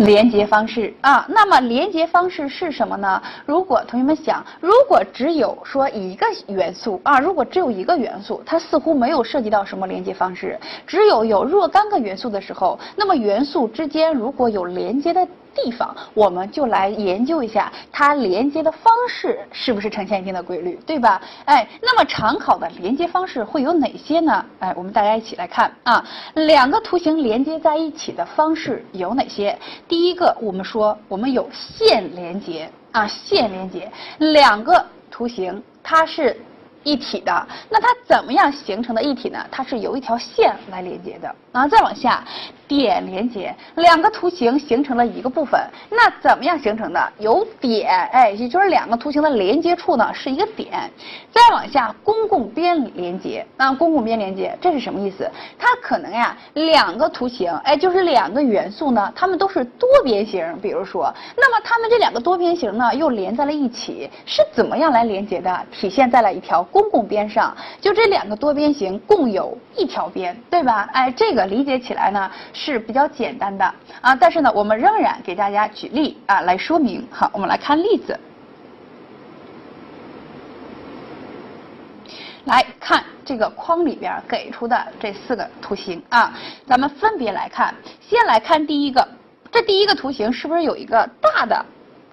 连接方式啊，那么连接方式是什么呢？如果同学们想，如果只有说一个元素啊，如果只有一个元素，它似乎没有涉及到什么连接方式。只有有若干个元素的时候，那么元素之间如果有连接的。地方，我们就来研究一下它连接的方式是不是呈现一定的规律，对吧？哎，那么常考的连接方式会有哪些呢？哎，我们大家一起来看啊，两个图形连接在一起的方式有哪些？第一个，我们说我们有线连接啊，线连接两个图形它是一体的，那它怎么样形成的一体呢？它是由一条线来连接的啊，再往下。点连接两个图形形成了一个部分，那怎么样形成的？有点，哎，也就是两个图形的连接处呢是一个点。再往下，公共边连接，那公共边连接这是什么意思？它可能呀，两个图形，哎，就是两个元素呢，它们都是多边形。比如说，那么它们这两个多边形呢又连在了一起，是怎么样来连接的？体现在了一条公共边上，就这两个多边形共有一条边，对吧？哎，这个理解起来呢。是比较简单的啊，但是呢，我们仍然给大家举例啊来说明。好，我们来看例子，来看这个框里边给出的这四个图形啊，咱们分别来看。先来看第一个，这第一个图形是不是有一个大的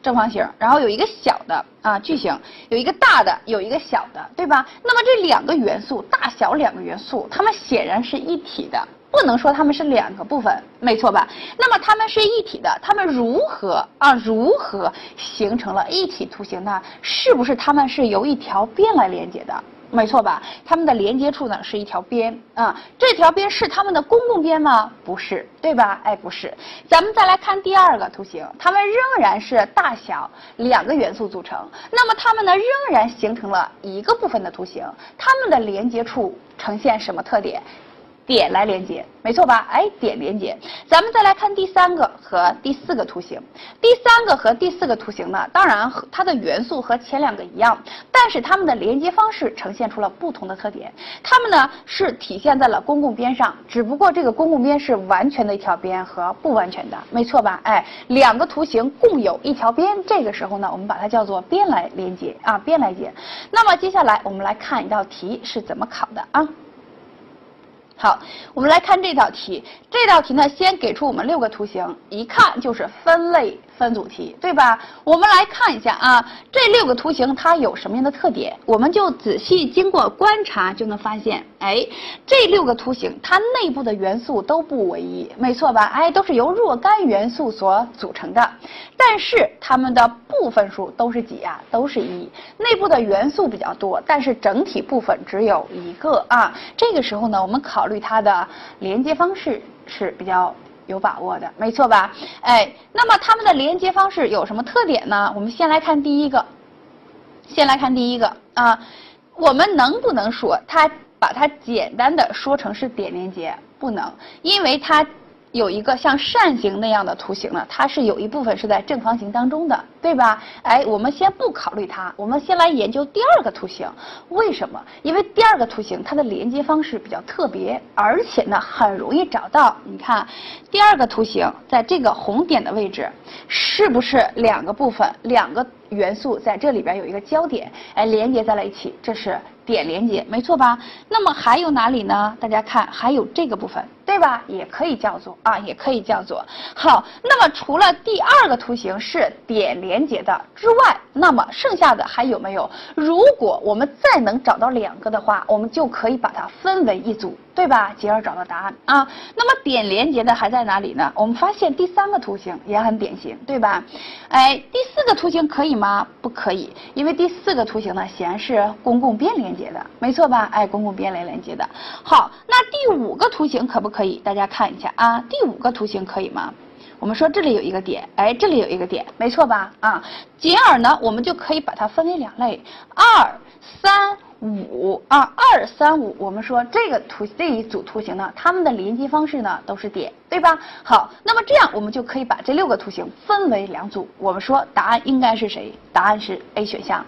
正方形，然后有一个小的啊矩形，有一个大的，有一个小的，对吧？那么这两个元素，大小两个元素，它们显然是一体的。不能说它们是两个部分，没错吧？那么它们是一体的，它们如何啊？如何形成了一体图形呢？是不是它们是由一条边来连接的？没错吧？它们的连接处呢是一条边啊。这条边是它们的公共边吗？不是，对吧？哎，不是。咱们再来看第二个图形，它们仍然是大小两个元素组成。那么它们呢，仍然形成了一个部分的图形。它们的连接处呈现什么特点？点来连接，没错吧？哎，点连接。咱们再来看第三个和第四个图形。第三个和第四个图形呢，当然它的元素和前两个一样，但是它们的连接方式呈现出了不同的特点。它们呢是体现在了公共边上，只不过这个公共边是完全的一条边和不完全的，没错吧？哎，两个图形共有一条边，这个时候呢，我们把它叫做边来连接啊，边来接。那么接下来我们来看一道题是怎么考的啊？好，我们来看这道题。这道题呢，先给出我们六个图形，一看就是分类。分组题对吧？我们来看一下啊，这六个图形它有什么样的特点？我们就仔细经过观察就能发现，哎，这六个图形它内部的元素都不唯一，没错吧？哎，都是由若干元素所组成的，但是它们的部分数都是几啊？都是一。内部的元素比较多，但是整体部分只有一个啊。这个时候呢，我们考虑它的连接方式是比较。有把握的，没错吧？哎，那么它们的连接方式有什么特点呢？我们先来看第一个，先来看第一个啊，我们能不能说它把它简单的说成是点连接？不能，因为它。有一个像扇形那样的图形呢，它是有一部分是在正方形当中的，对吧？哎，我们先不考虑它，我们先来研究第二个图形。为什么？因为第二个图形它的连接方式比较特别，而且呢很容易找到。你看，第二个图形在这个红点的位置，是不是两个部分、两个元素在这里边有一个交点，哎，连接在了一起？这是点连接，没错吧？那么还有哪里呢？大家看，还有这个部分。对吧？也可以叫做啊，也可以叫做好。那么除了第二个图形是点连接的之外，那么剩下的还有没有？如果我们再能找到两个的话，我们就可以把它分为一组，对吧？进而找到答案啊。那么点连接的还在哪里呢？我们发现第三个图形也很典型，对吧？哎，第四个图形可以吗？不可以，因为第四个图形呢显然是公共边连接的，没错吧？哎，公共边来连接的。好，那第五个图形可不？可以，大家看一下啊，第五个图形可以吗？我们说这里有一个点，哎，这里有一个点，没错吧？啊，进而呢，我们就可以把它分为两类，二、三、五啊，二、三、五。我们说这个图这一组图形呢，它们的连接方式呢都是点，对吧？好，那么这样我们就可以把这六个图形分为两组。我们说答案应该是谁？答案是 A 选项。